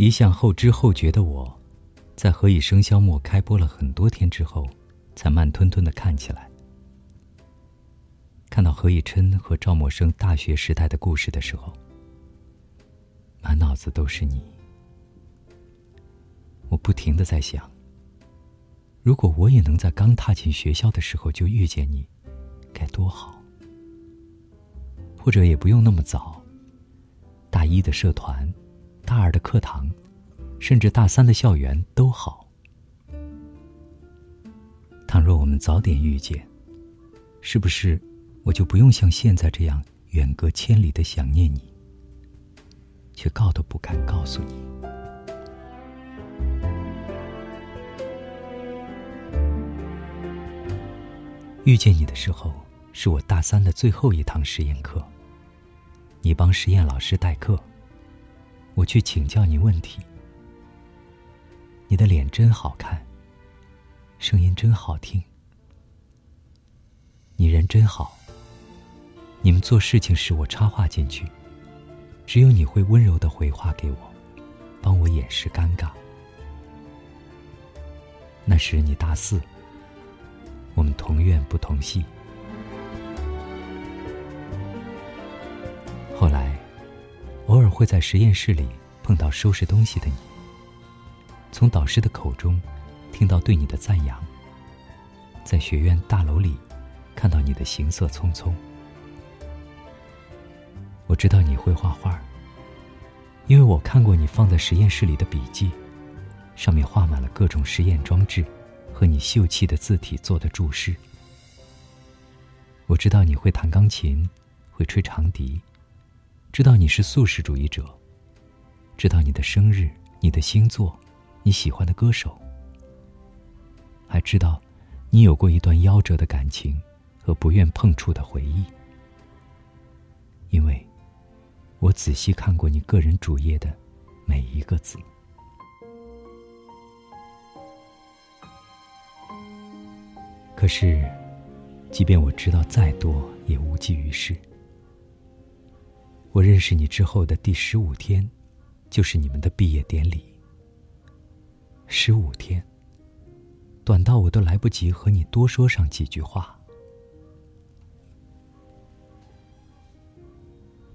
一向后知后觉的我，在《何以笙箫默》开播了很多天之后，才慢吞吞的看起来。看到何以琛和赵默笙大学时代的故事的时候，满脑子都是你。我不停的在想，如果我也能在刚踏进学校的时候就遇见你，该多好。或者也不用那么早，大一的社团，大二的课堂，甚至大三的校园都好。倘若我们早点遇见，是不是？我就不用像现在这样远隔千里的想念你，却告都不敢告诉你。遇见你的时候，是我大三的最后一堂实验课。你帮实验老师代课，我去请教你问题。你的脸真好看，声音真好听，你人真好。你们做事情时，我插话进去，只有你会温柔的回话给我，帮我掩饰尴尬。那时你大四，我们同院不同系。会在实验室里碰到收拾东西的你，从导师的口中听到对你的赞扬，在学院大楼里看到你的行色匆匆。我知道你会画画，因为我看过你放在实验室里的笔记，上面画满了各种实验装置和你秀气的字体做的注释。我知道你会弹钢琴，会吹长笛，知道你是素食主义者，知道你的生日、你的星座、你喜欢的歌手，还知道你有过一段夭折的感情和不愿碰触的回忆，因为。我仔细看过你个人主页的每一个字，可是，即便我知道再多，也无济于事。我认识你之后的第十五天，就是你们的毕业典礼。十五天，短到我都来不及和你多说上几句话。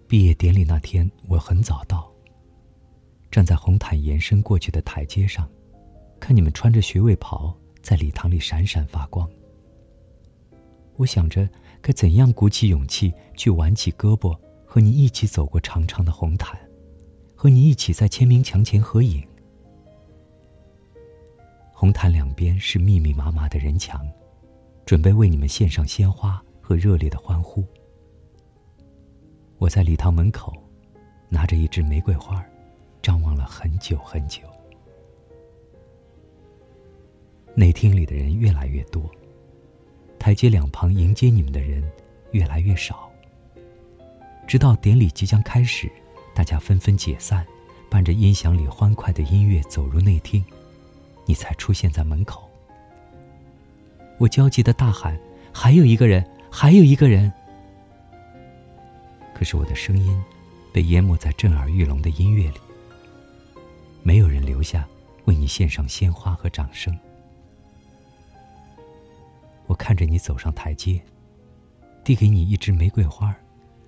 毕业典礼那天，我很早到。站在红毯延伸过去的台阶上，看你们穿着学位袍在礼堂里闪闪发光。我想着该怎样鼓起勇气去挽起胳膊，和你一起走过长长的红毯，和你一起在签名墙前合影。红毯两边是密密麻麻的人墙，准备为你们献上鲜花和热烈的欢呼。我在礼堂门口，拿着一支玫瑰花，张望了很久很久。内厅里的人越来越多，台阶两旁迎接你们的人越来越少。直到典礼即将开始，大家纷纷解散，伴着音响里欢快的音乐走入内厅，你才出现在门口。我焦急的大喊：“还有一个人，还有一个人！”可是我的声音被淹没在震耳欲聋的音乐里，没有人留下为你献上鲜花和掌声。我看着你走上台阶，递给你一支玫瑰花，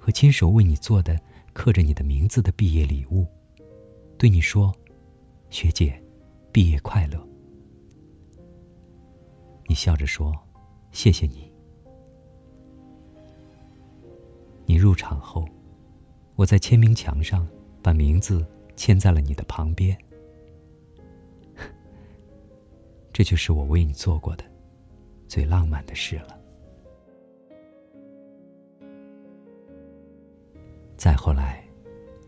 和亲手为你做的刻着你的名字的毕业礼物，对你说：“学姐，毕业快乐。”你笑着说：“谢谢你。”你入场后，我在签名墙上把名字签在了你的旁边。这就是我为你做过的最浪漫的事了。再后来，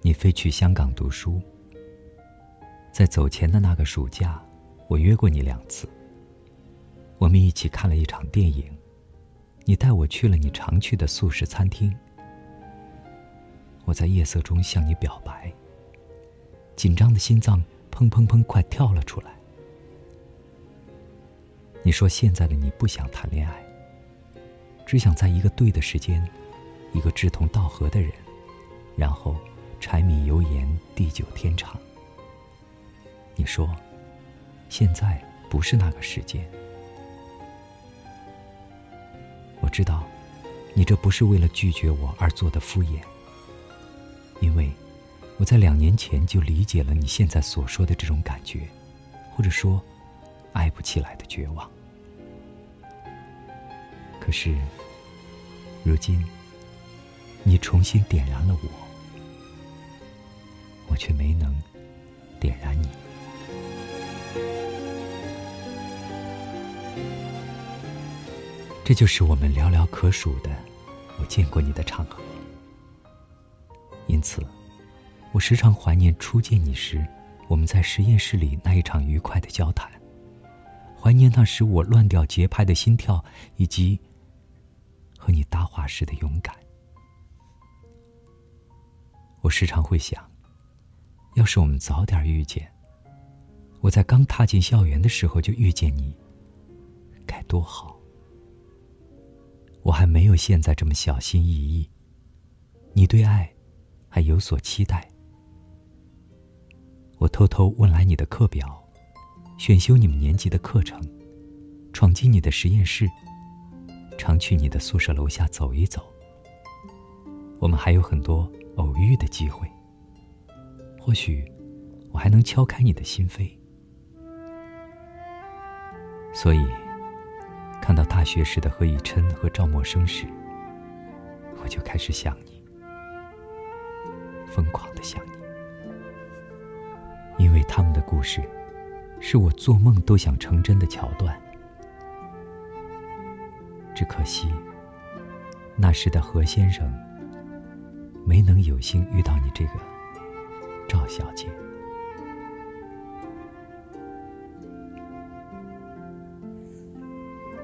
你飞去香港读书。在走前的那个暑假，我约过你两次。我们一起看了一场电影，你带我去了你常去的素食餐厅。我在夜色中向你表白，紧张的心脏砰砰砰快跳了出来。你说现在的你不想谈恋爱，只想在一个对的时间，一个志同道合的人，然后柴米油盐地久天长。你说，现在不是那个时间。我知道，你这不是为了拒绝我而做的敷衍，因为我在两年前就理解了你现在所说的这种感觉，或者说，爱不起来的绝望。可是，如今，你重新点燃了我，我却没能点燃你。这就是我们寥寥可数的我见过你的场合，因此，我时常怀念初见你时我们在实验室里那一场愉快的交谈，怀念那时我乱掉节拍的心跳，以及和你搭话时的勇敢。我时常会想，要是我们早点遇见，我在刚踏进校园的时候就遇见你，该多好。我还没有现在这么小心翼翼。你对爱还有所期待。我偷偷问来你的课表，选修你们年级的课程，闯进你的实验室，常去你的宿舍楼下走一走。我们还有很多偶遇的机会。或许我还能敲开你的心扉。所以。看到大学时的何以琛和赵默笙时，我就开始想你，疯狂的想你，因为他们的故事，是我做梦都想成真的桥段。只可惜，那时的何先生没能有幸遇到你这个赵小姐。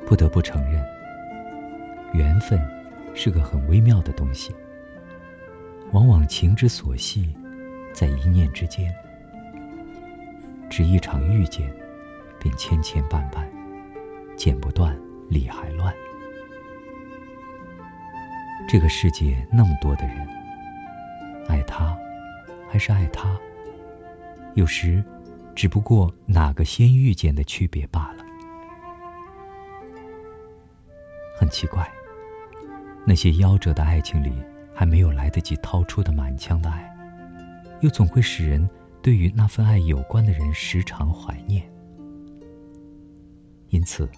不得不承认，缘分是个很微妙的东西。往往情之所系，在一念之间。只一场遇见，便千千绊绊，剪不断，理还乱。这个世界那么多的人，爱他，还是爱他？有时，只不过哪个先遇见的区别罢了。很奇怪，那些夭折的爱情里，还没有来得及掏出的满腔的爱，又总会使人对于那份爱有关的人时常怀念。因此，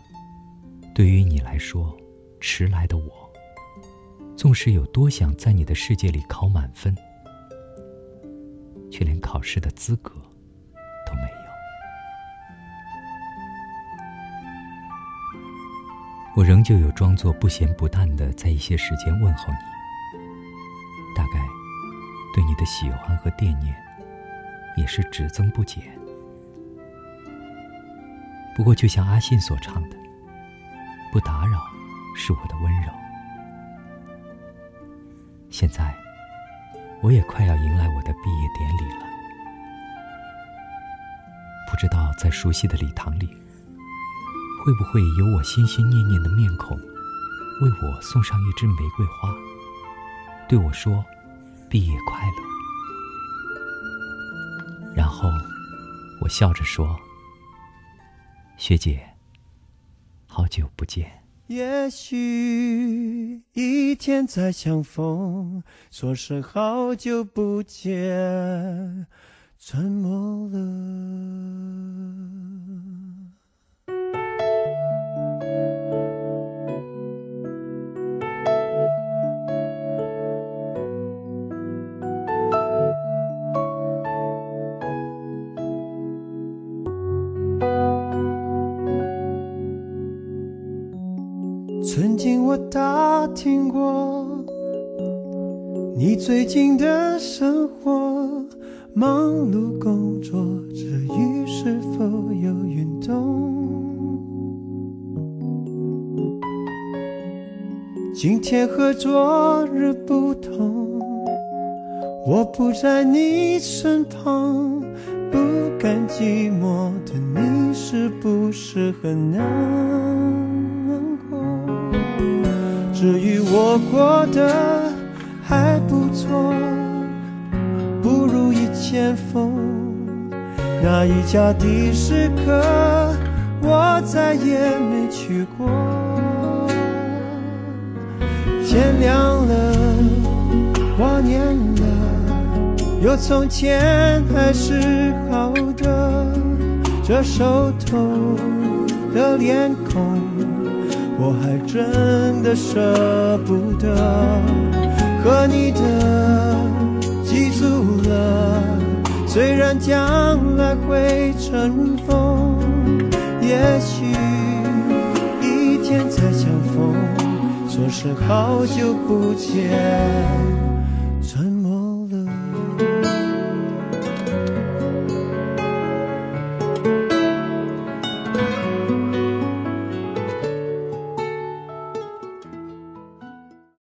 对于你来说，迟来的我，纵使有多想在你的世界里考满分，却连考试的资格都没有。我仍旧有装作不咸不淡的在一些时间问候你，大概对你的喜欢和惦念也是只增不减。不过，就像阿信所唱的，“不打扰是我的温柔。”现在，我也快要迎来我的毕业典礼了，不知道在熟悉的礼堂里。会不会有我心心念念的面孔，为我送上一支玫瑰花，对我说：“毕业快乐。”然后我笑着说：“学姐，好久不见。”也许一天再相逢，说声好久不见，沉默了。听过你最近的生活，忙碌工作之余是否有运动？今天和昨日不同，我不在你身旁，不甘寂寞的你是不是很难？至于我过得还不错，不如以前疯，那一家的士客，我再也没去过。天亮了，挂念了，有从前还是好的。这熟透的脸孔，我还真的舍不得。和你的记住了，虽然将来会尘封，也许一天再相逢，说是好久不见。